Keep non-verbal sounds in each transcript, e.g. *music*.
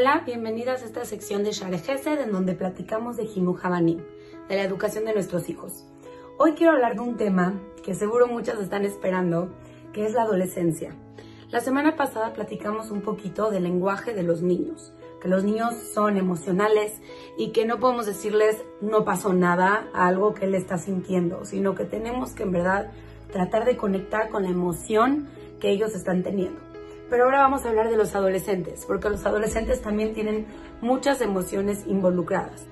Hola, bienvenidas a esta sección de Share Gesed, en donde platicamos de Hinu Habanim, de la educación de nuestros hijos. Hoy quiero hablar de un tema que seguro muchas están esperando, que es la adolescencia. La semana pasada platicamos un poquito del lenguaje de los niños, que los niños son emocionales y que no podemos decirles no pasó nada a algo que él está sintiendo, sino que tenemos que en verdad tratar de conectar con la emoción que ellos están teniendo. Pero ahora vamos a hablar de los adolescentes, porque los adolescentes también tienen muchas emociones involucradas.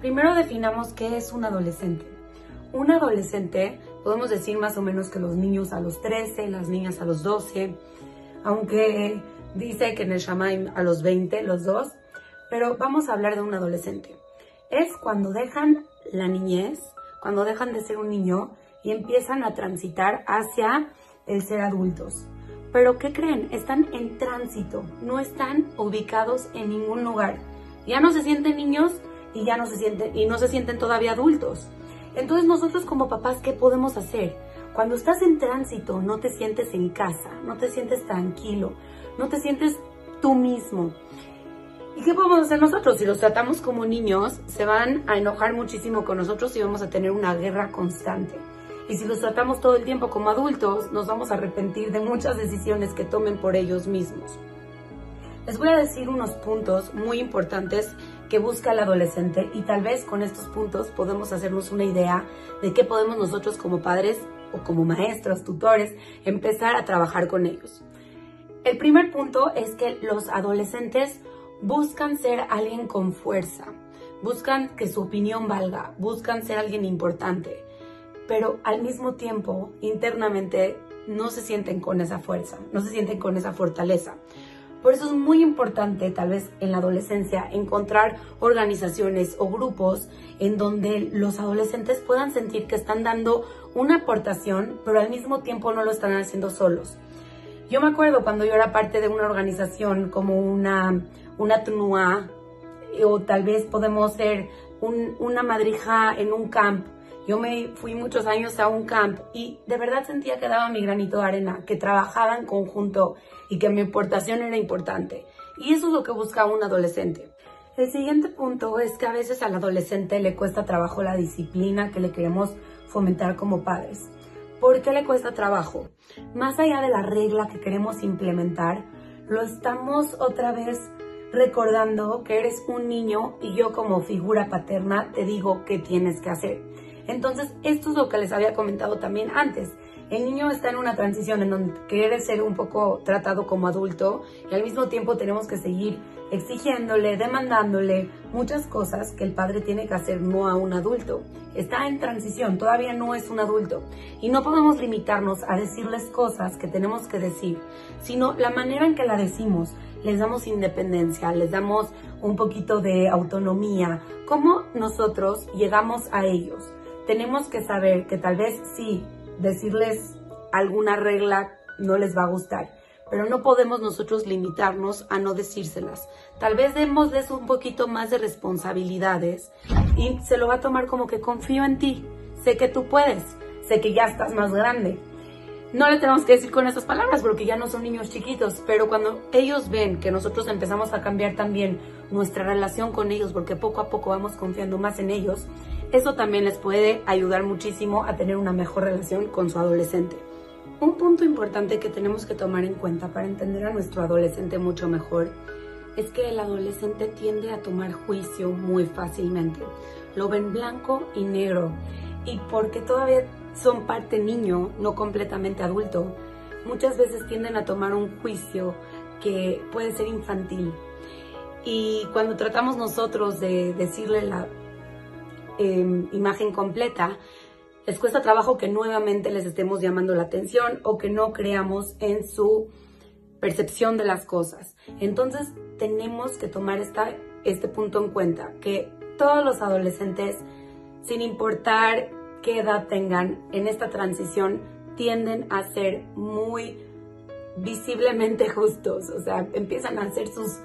Primero definamos qué es un adolescente. Un adolescente, podemos decir más o menos que los niños a los 13, las niñas a los 12, aunque dice que en el Shamaim a los 20, los dos, pero vamos a hablar de un adolescente. Es cuando dejan la niñez, cuando dejan de ser un niño y empiezan a transitar hacia el ser adultos. Pero ¿qué creen? Están en tránsito, no están ubicados en ningún lugar. Ya no se sienten niños y ya no se sienten y no se sienten todavía adultos. Entonces nosotros como papás ¿qué podemos hacer? Cuando estás en tránsito no te sientes en casa, no te sientes tranquilo, no te sientes tú mismo. ¿Y qué podemos hacer nosotros? Si los tratamos como niños, se van a enojar muchísimo con nosotros y vamos a tener una guerra constante. Y si los tratamos todo el tiempo como adultos, nos vamos a arrepentir de muchas decisiones que tomen por ellos mismos. Les voy a decir unos puntos muy importantes que busca el adolescente y tal vez con estos puntos podemos hacernos una idea de qué podemos nosotros como padres o como maestros, tutores, empezar a trabajar con ellos. El primer punto es que los adolescentes buscan ser alguien con fuerza, buscan que su opinión valga, buscan ser alguien importante, pero al mismo tiempo internamente no se sienten con esa fuerza, no se sienten con esa fortaleza. Por eso es muy importante, tal vez en la adolescencia, encontrar organizaciones o grupos en donde los adolescentes puedan sentir que están dando una aportación, pero al mismo tiempo no lo están haciendo solos. Yo me acuerdo cuando yo era parte de una organización como una, una TNUA, o tal vez podemos ser una madrija en un camp yo me fui muchos años a un camp y de verdad sentía que daba mi granito de arena, que trabajaba en conjunto y que mi aportación era importante. Y eso es lo que busca un adolescente. El siguiente punto es que a veces al adolescente le cuesta trabajo la disciplina que le queremos fomentar como padres. ¿Por qué le cuesta trabajo? Más allá de la regla que queremos implementar, lo estamos otra vez recordando que eres un niño y yo como figura paterna te digo qué tienes que hacer. Entonces, esto es lo que les había comentado también antes. El niño está en una transición en donde quiere ser un poco tratado como adulto y al mismo tiempo tenemos que seguir exigiéndole, demandándole muchas cosas que el padre tiene que hacer no a un adulto. Está en transición, todavía no es un adulto y no podemos limitarnos a decirles cosas que tenemos que decir, sino la manera en que la decimos. Les damos independencia, les damos un poquito de autonomía, cómo nosotros llegamos a ellos tenemos que saber que tal vez sí, decirles alguna regla no les va a gustar, pero no podemos nosotros limitarnos a no decírselas. Tal vez démosles un poquito más de responsabilidades y se lo va a tomar como que confío en ti, sé que tú puedes, sé que ya estás más grande. No le tenemos que decir con esas palabras porque ya no son niños chiquitos, pero cuando ellos ven que nosotros empezamos a cambiar también nuestra relación con ellos porque poco a poco vamos confiando más en ellos, eso también les puede ayudar muchísimo a tener una mejor relación con su adolescente. Un punto importante que tenemos que tomar en cuenta para entender a nuestro adolescente mucho mejor es que el adolescente tiende a tomar juicio muy fácilmente. Lo ven blanco y negro. Y porque todavía son parte niño, no completamente adulto, muchas veces tienden a tomar un juicio que puede ser infantil. Y cuando tratamos nosotros de decirle la, Em, imagen completa, les cuesta trabajo que nuevamente les estemos llamando la atención o que no creamos en su percepción de las cosas. Entonces tenemos que tomar este punto en cuenta, que todos los adolescentes, sin importar qué edad tengan en esta transición, tienden a ser muy visiblemente *laughs* justos, o sea, empiezan a hacer sus,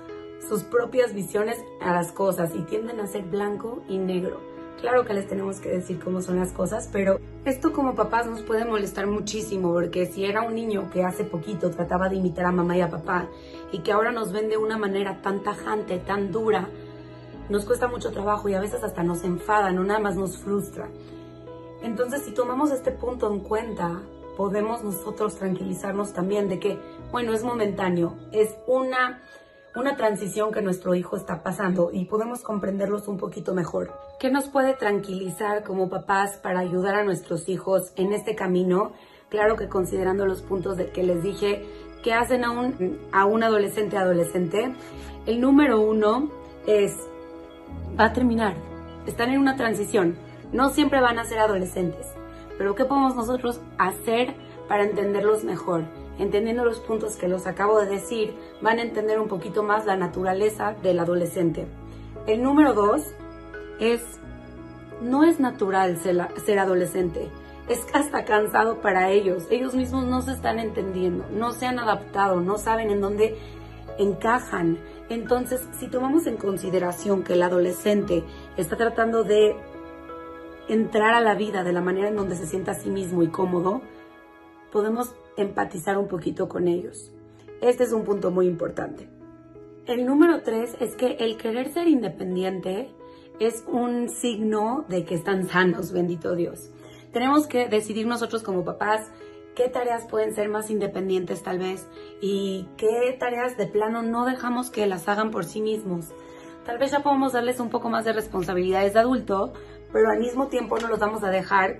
sus propias visiones a las cosas y tienden a ser blanco y negro. Claro que les tenemos que decir cómo son las cosas, pero Esto como papás nos puede molestar muchísimo porque si era un niño que hace poquito trataba de imitar a mamá y a papá y que ahora nos ven de una manera tan tajante, tan dura, nos cuesta mucho trabajo y a veces hasta nos enfada, no nada más nos frustra. Entonces si tomamos este punto en cuenta, podemos nosotros tranquilizarnos también de que, bueno, es momentáneo, es una una transición que nuestro hijo está pasando y podemos comprenderlos un poquito mejor. ¿Qué nos puede tranquilizar como papás para ayudar a nuestros hijos en este camino? Claro que considerando los puntos de que les dije que hacen a un, a un adolescente adolescente, el número uno es, va a terminar, están en una transición, no siempre van a ser adolescentes, pero ¿qué podemos nosotros hacer para entenderlos mejor? entendiendo los puntos que los acabo de decir, van a entender un poquito más la naturaleza del adolescente. El número dos es, no es natural ser, adolescente, es *laughs* hasta cansado para ellos. Ellos mismos no se están entendiendo, no se han adaptado, no saben en dónde encajan. Entonces, si tomamos en consideración que el adolescente está tratando de entrar a la vida de la manera en donde se sienta a sí mismo y cómodo, podemos empatizar un poquito con ellos. Este es un punto muy importante. El número tres es que el querer ser independiente es un signo de que están sanos, bendito Dios. Tenemos que decidir nosotros como papás qué tareas pueden ser más independientes tal vez y qué tareas de plano no dejamos que las hagan por sí mismos. Tal vez ya podemos darles un poco más de responsabilidades de adulto, pero al mismo tiempo no los vamos a dejar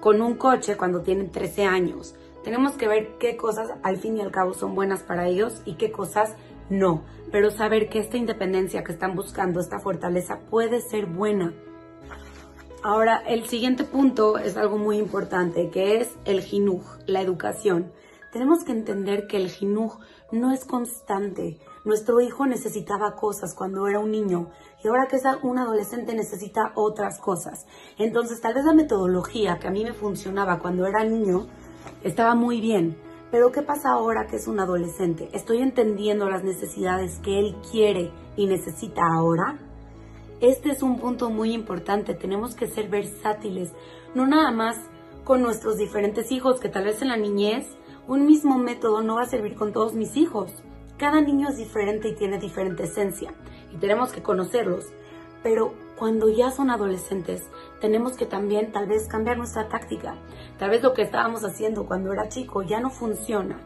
con un coche cuando tienen 13 años. Tenemos que ver qué cosas al fin y al cabo son buenas para ellos y qué cosas no. Pero saber que esta independencia que están buscando, esta fortaleza, puede ser buena. Ahora, el siguiente punto es algo muy importante, que es el jinuj, la educación. Tenemos que entender que el jinuj no es constante. Nuestro hijo necesitaba cosas cuando era un niño y ahora que es un adolescente necesita otras cosas. Entonces, tal vez la metodología que a mí me funcionaba cuando era niño, estaba muy bien. Pero ¿qué pasa ahora que es un adolescente? ¿Estoy entendiendo las necesidades que él quiere y necesita ahora? Este es un punto muy importante. Tenemos que ser versátiles, no nada más con nuestros diferentes hijos, que tal vez en la niñez un mismo método no va a servir con todos mis hijos. Cada niño es diferente y tiene diferente esencia y tenemos que conocerlos. Pero cuando ya son adolescentes, tenemos que también tal vez cambiar nuestra táctica. Tal vez lo que estábamos haciendo cuando era chico ya no funciona.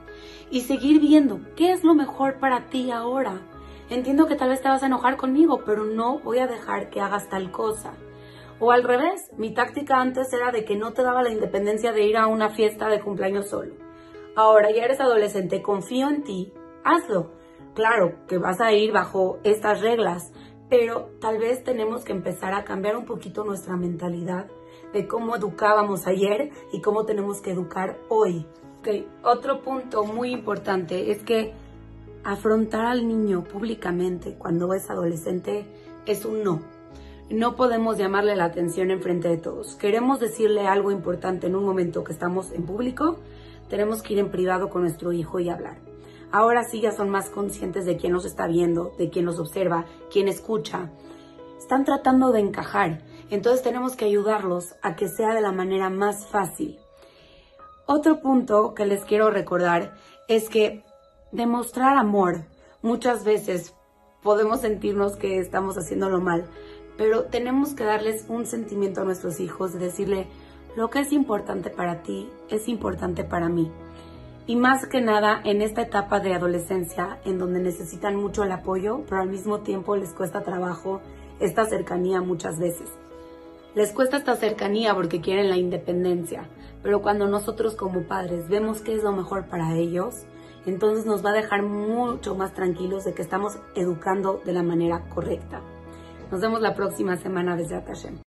Y seguir viendo qué es lo mejor para ti ahora. Entiendo que tal vez te vas a enojar conmigo, pero no voy a dejar que hagas tal cosa. O al revés, mi táctica antes era de que no te daba la independencia de ir a una fiesta de cumpleaños solo. Ahora ya eres adolescente, confío en ti, hazlo. Claro que vas a ir bajo estas reglas, pero tal vez tenemos que empezar a cambiar un poquito nuestra mentalidad de cómo educábamos ayer y cómo tenemos que educar hoy. Okay. Otro punto muy importante es que afrontar al niño públicamente cuando es adolescente es un no. No podemos llamarle la atención en frente de todos. Queremos decirle algo importante en un momento que estamos en público, tenemos que ir en privado con nuestro hijo y hablar. Ahora sí ya son más conscientes de quién los está viendo, de quién los observa, quién escucha. Están tratando de encajar, entonces tenemos que ayudarlos a que sea de la manera más fácil. Otro punto que les quiero recordar es que demostrar amor muchas veces podemos sentirnos que estamos haciéndolo mal, pero tenemos que darles un sentimiento a nuestros hijos, de decirle, lo que es importante para ti es importante para mí. Y más que nada en esta etapa de adolescencia en donde necesitan mucho el apoyo, pero al mismo tiempo les cuesta trabajo esta cercanía muchas veces. Les cuesta esta cercanía porque quieren la independencia, pero cuando nosotros como padres vemos que es lo mejor para ellos, entonces nos va a dejar mucho más tranquilos de que estamos educando de la manera correcta. Nos vemos la próxima semana desde Atashem.